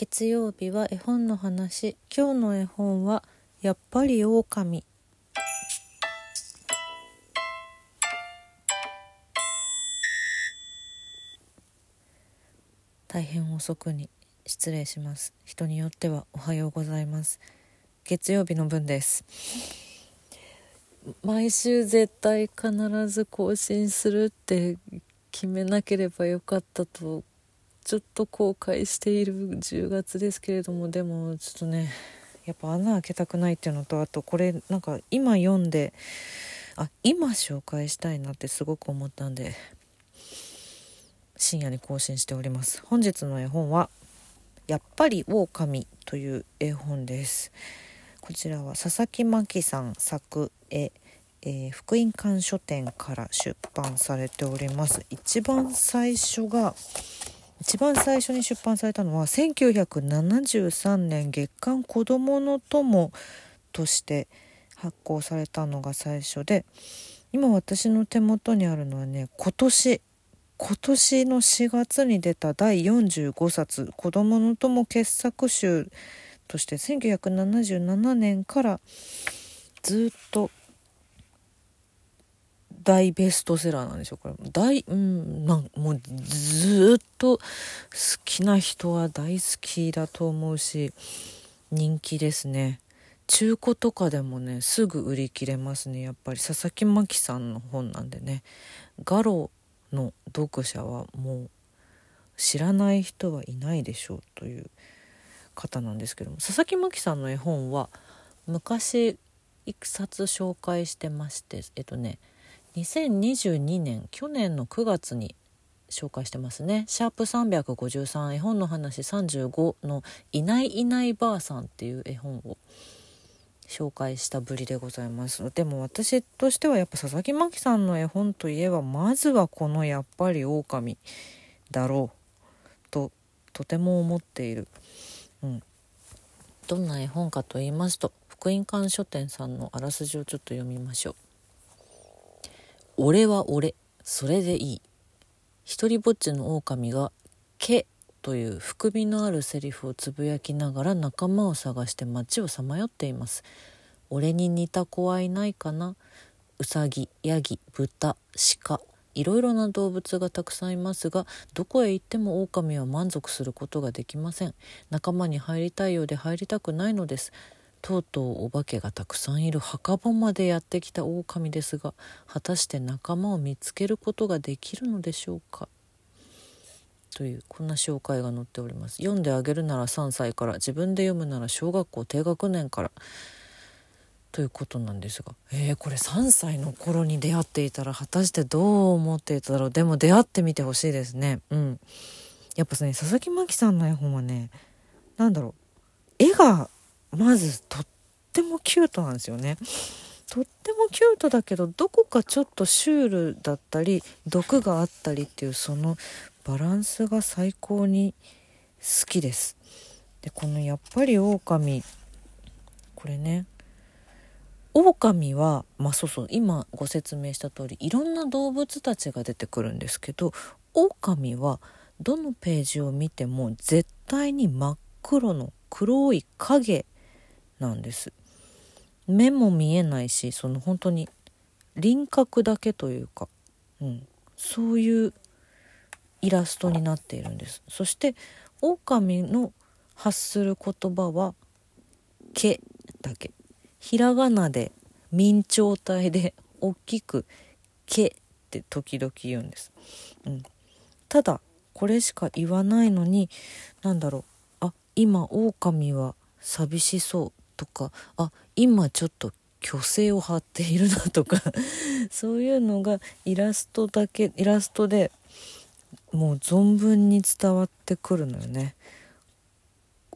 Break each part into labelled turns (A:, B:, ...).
A: 月曜日は絵本の話。今日の絵本はやっぱり狼。大変遅くに失礼します。人によってはおはようございます。月曜日の分です。毎週絶対必ず更新するって決めなければよかったとちょっと後悔している10月ですけれどもでもちょっとねやっぱ穴開けたくないっていうのとあとこれなんか今読んであ今紹介したいなってすごく思ったんで深夜に更新しております。本日の絵本はやっぱり狼という絵本です。こちらは佐々木真希さん作絵えー、福音館書店から出版されております。一番最初が一番最初に出版されたのは1973年月刊子どもの友として発行されたのが最初で今私の手元にあるのはね今年今年の4月に出た第45冊「子どもの友傑作集」として1977年からずっと大ベストセラーなんでしょう。これ大うんなんもうずっと好きな人は大好きだと思うし人気ですね。中古とかでもねすぐ売り切れますね。やっぱり佐々木真希さんの本なんでね。ガロの読者はもう知らない人はいないでしょうという方なんですけども。佐々木真希さんの絵本は昔一冊紹介してましてえっとね2022年去年の9月に紹介してますね「シャープ #353 絵本の話35」の「いないいないばあさん」っていう絵本を紹介したぶりでございます。でも私としてはやっぱ佐々木真希さんの絵本といえばまずはこの「やっぱり狼だろうととても思っている、うん、どんな絵本かと言いますと福音館書店さんのあらすじをちょっと読みましょう。俺は俺、それでいい。一りぼっちの狼が、けという含みのあるセリフをつぶやきながら仲間を探して街をさまよっています。俺に似た子はいないかなうさぎ、ヤギ、豚、鹿、いろいろな動物がたくさんいますがどこへ行っても狼は満足することができません仲間に入りたいようで入りたくないのですとうとうお化けがたくさんいる墓場までやってきた狼ですが果たして仲間を見つけることができるのでしょうか？というこんな紹介が載っております。読んであげるなら3歳から自分で読むなら小学校低学年からということなんですが。えー、これ3歳の頃に出会っていたら果たしてどう思っていただろう？でも出会ってみてほしいですね。うん。やっぱね佐々木真希さんの絵本はね何だろう。絵がまずとってもキュートなんですよね。とってもキュートだけどどこかちょっとシュールだったり毒があったりっていうそのバランスが最高に好きです。でこのやっぱり狼これね狼はまあそうそう今ご説明した通りいろんな動物たちが出てくるんですけど狼はどのページを見ても絶対に真っ黒の黒い影なんです。目も見えないしその本当に輪郭だけというか、うん、そういうイラストになっているんです。そして狼の発する言葉は「け」だけ。ひらがなで明朝体で大きく「け」って時々言うんです、うん、ただこれしか言わないのに何だろう。あ今狼は寂しそう。とかあ今ちょっと虚勢を張っているなとか そういうのがイラストだけイラストでもう存分に伝わってくるのよね。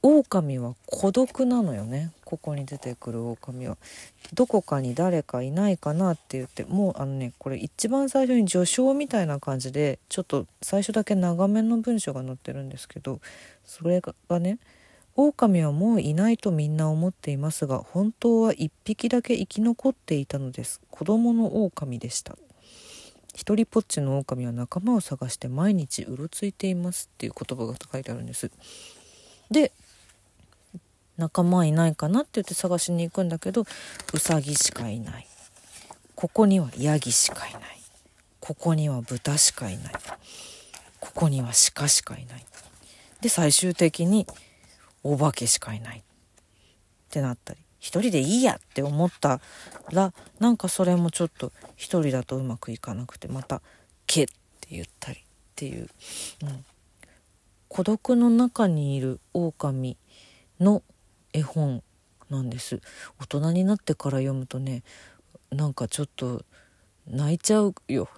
A: 狼は孤独なのよねここに出てくる狼はどこかに誰かいないかなって言ってもうあのねこれ一番最初に序章みたいな感じでちょっと最初だけ長めの文章が載ってるんですけどそれがね狼はもういないとみんな思っていますが本当は1匹だけ生き残っていたのです。子供の狼でした。一人ぽっちの狼は仲間を探して毎日うろついていますっていう言葉が書いてあるんです。で仲間いないかなって言って探しに行くんだけどウサギしかいない。ここにはヤギしかいない。ここには豚しかいない。ここには鹿しかいない。で最終的にお化けしかいないってなったり一人でいいやって思ったらなんかそれもちょっと一人だとうまくいかなくてまた「け」って言ったりっていう、うん、孤独の中にいる狼の絵本なんです。大人になってから読むとねなんかちょっと泣いちゃうよ。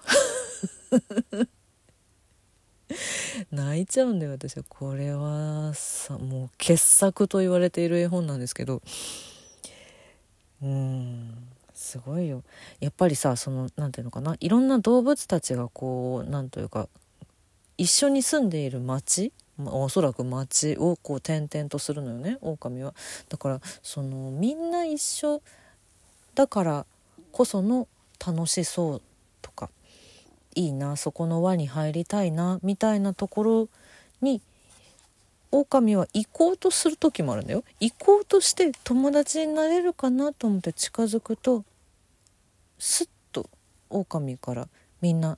A: 泣いちゃうんだよ私は。これはさもう傑作と言われている絵本なんですけど。うんすごいよ。やっぱりさその何ていうのかな。いろんな動物たちがこう何というか一緒に住んでいる町まおそらく町をこう転々とするのよね狼は。だからそのみんな一緒だからこその楽しそうとかいいなそこの輪に入りたいなみたいなところに狼は行こうとする時もあるんだよ。行こうとして友達になれるかなと思って近づくとスッと狼からみんな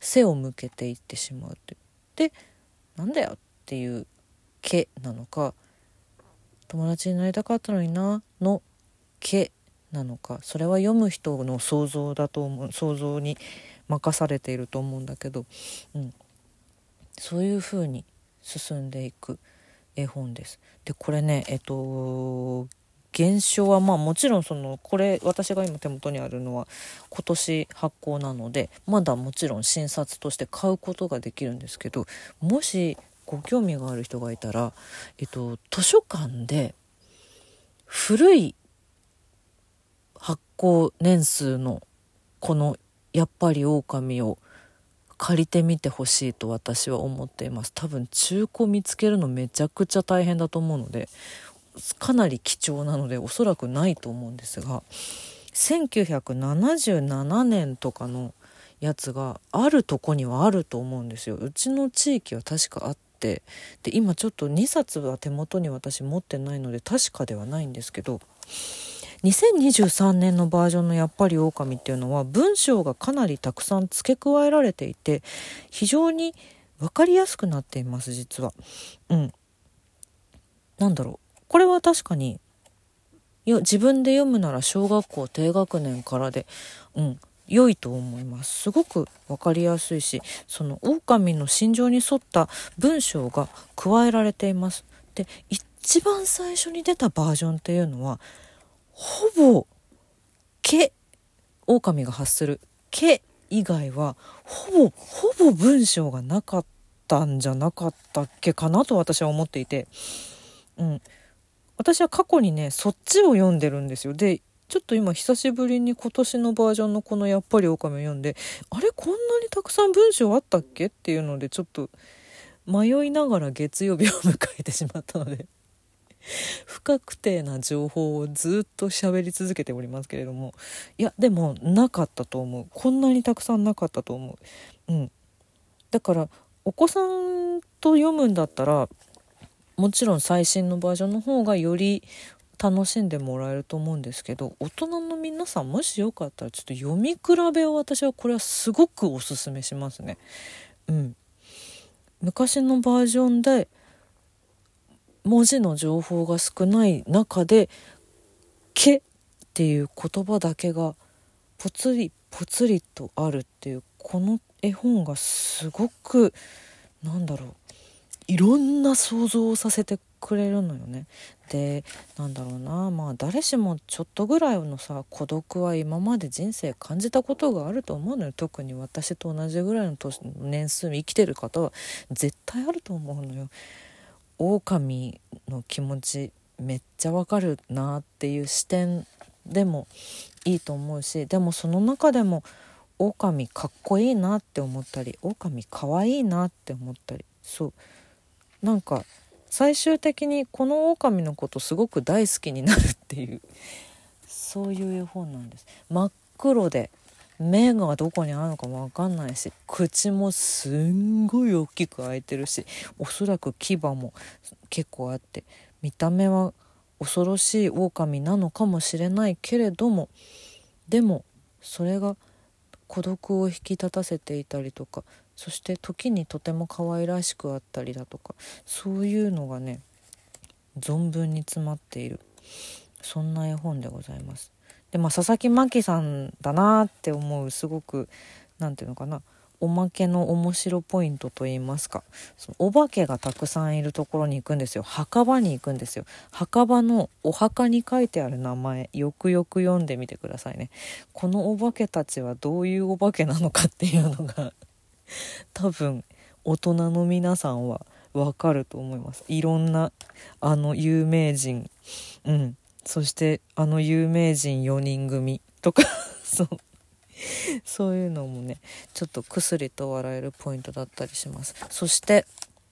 A: 背を向けていってしまうって。でなんだよっていう毛なのか友達になりたかったのになの毛なのかそれは読む人の想像だと思う想像に任されていると思うんだけど、うん、そういうふうに進んでいく絵本です。でこれねえっと現象はまあもちろんそのこれ私が今手元にあるのは今年発行なのでまだもちろん診察として買うことができるんですけどもしご興味がある人がいたら、えっと、図書館で古い発行年数のこのやっぱり狼を借りてみてほしいと私は思っています。多分中古見つけるのめちゃくちゃ大変だと思うのでかなり貴重なのでおそらくないと思うんですが1977年とかのやつがあるとこにはあると思うんですよ。うちの地域は確かあってで今ちょっと2冊は手元に私持ってないので確かではないんですけど2023年のバージョンの「やっぱり狼っていうのは文章がかなりたくさん付け加えられていて非常に分かりやすくなっています実は。うん。なんだろうこれは確かにいや自分で読むなら小学校低学年からで、うん、良いと思いますすごく分かりやすいしその狼の心情に沿った文章が加えられていますで一番最初に出たバージョンっていうのはほぼ毛狼が発する。毛以外はほぼほぼ文章がなかったんじゃなかったっけかなと私は思っていて。うん。私は過去にねそっちを読んでるんですよ。でちょっと今久しぶりに今年のバージョンのこの「やっぱり狼」を読んであれこんなにたくさん文章あったっけっていうのでちょっと迷いながら月曜日を迎えてしまったので。不確定な情報をずっと喋り続けておりますけれども。いやでもなかったと思う。こんなにたくさんなかったと思う。うん。だからお子さんと読むんだったらもちろん最新のバージョンの方がより楽しんでもらえると思うんですけど大人の皆さんもしよかったらちょっと読み比べを私はこれはすごくおすすめしますね。うん、昔のバージョンで文字の情報が少ない中で「け」っていう言葉だけがぽつりぽつりとあるっていうこの絵本がすごくなんだろういろんな想像をさせてくれるのよね。でなんだろうなまあ誰しもちょっとぐらいのさ孤独は今まで人生感じたことがあると思うのよ特に私と同じぐらいの年年数生きてる方は絶対あると思うのよ。狼の気持ちめっちゃわかるなっていう視点でもいいと思うしでもその中でも狼かっこいいなって思ったり狼かわいいなって思ったりそう。なんか最終的にこの狼のことすごく大好きになるっていうそういう絵本なんです。真っ黒で目がどこにあるのかも分かんないし口もすんごい大きく開いてるしおそらく牙も結構あって見た目は恐ろしい狼なのかもしれないけれどもでもそれが孤独を引き立たせていたりとかそして時にとても可愛らしくあったりだとかそういうのがね存分に詰まっているそんな絵本でございます。でまあ佐々木真希さんだなって思うすごく何て言うのかな。おまけの面白ポイントといいますか。そのお化けがたくさんいるところに行くんですよ。墓場に行くんですよ。墓場のお墓に書いてある名前よくよく読んでみてくださいね。このお化けたちはどういうお化けなのかっていうのが多分大人の皆さんはわかると思います。いろんなあの有名人。うん。そしてあの有名人4人組とか そうそういうのもねちょっと薬と笑えるポイントだったりします。そして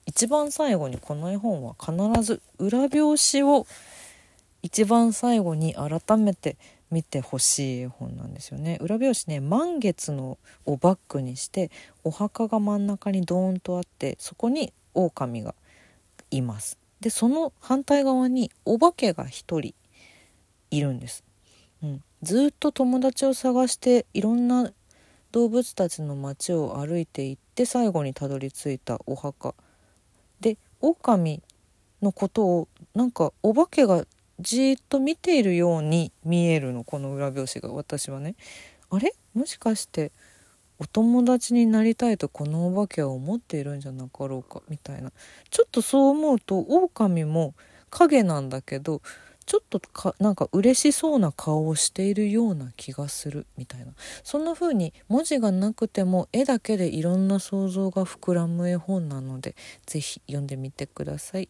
A: 一番最後にこの絵本は必ず裏表紙を一番最後に改めて見てほしい絵本なんですよね。裏表紙ね満月のをバックにしてお墓が真ん中にドーンとあってそこに狼がいます。でその反対側にお化けが1人いるんです。うん、ずっと友達を探していろんな動物たちの街を歩いていって最後にたどり着いたお墓。で狼のことをなんかお化けがじっと見ているように見えるの。この裏表紙が私はね。あれ？もしかしてお友達になりたいとこのお化けは思っているんじゃなかろうか？みたいな。ちょっとそう思うと狼も影なんだけどちょっとかなんか嬉しそうな顔をしているような気がするみたいなそんな風に文字がなくても絵だけでいろんな想像が膨らむ絵本なので是非読んでみてください。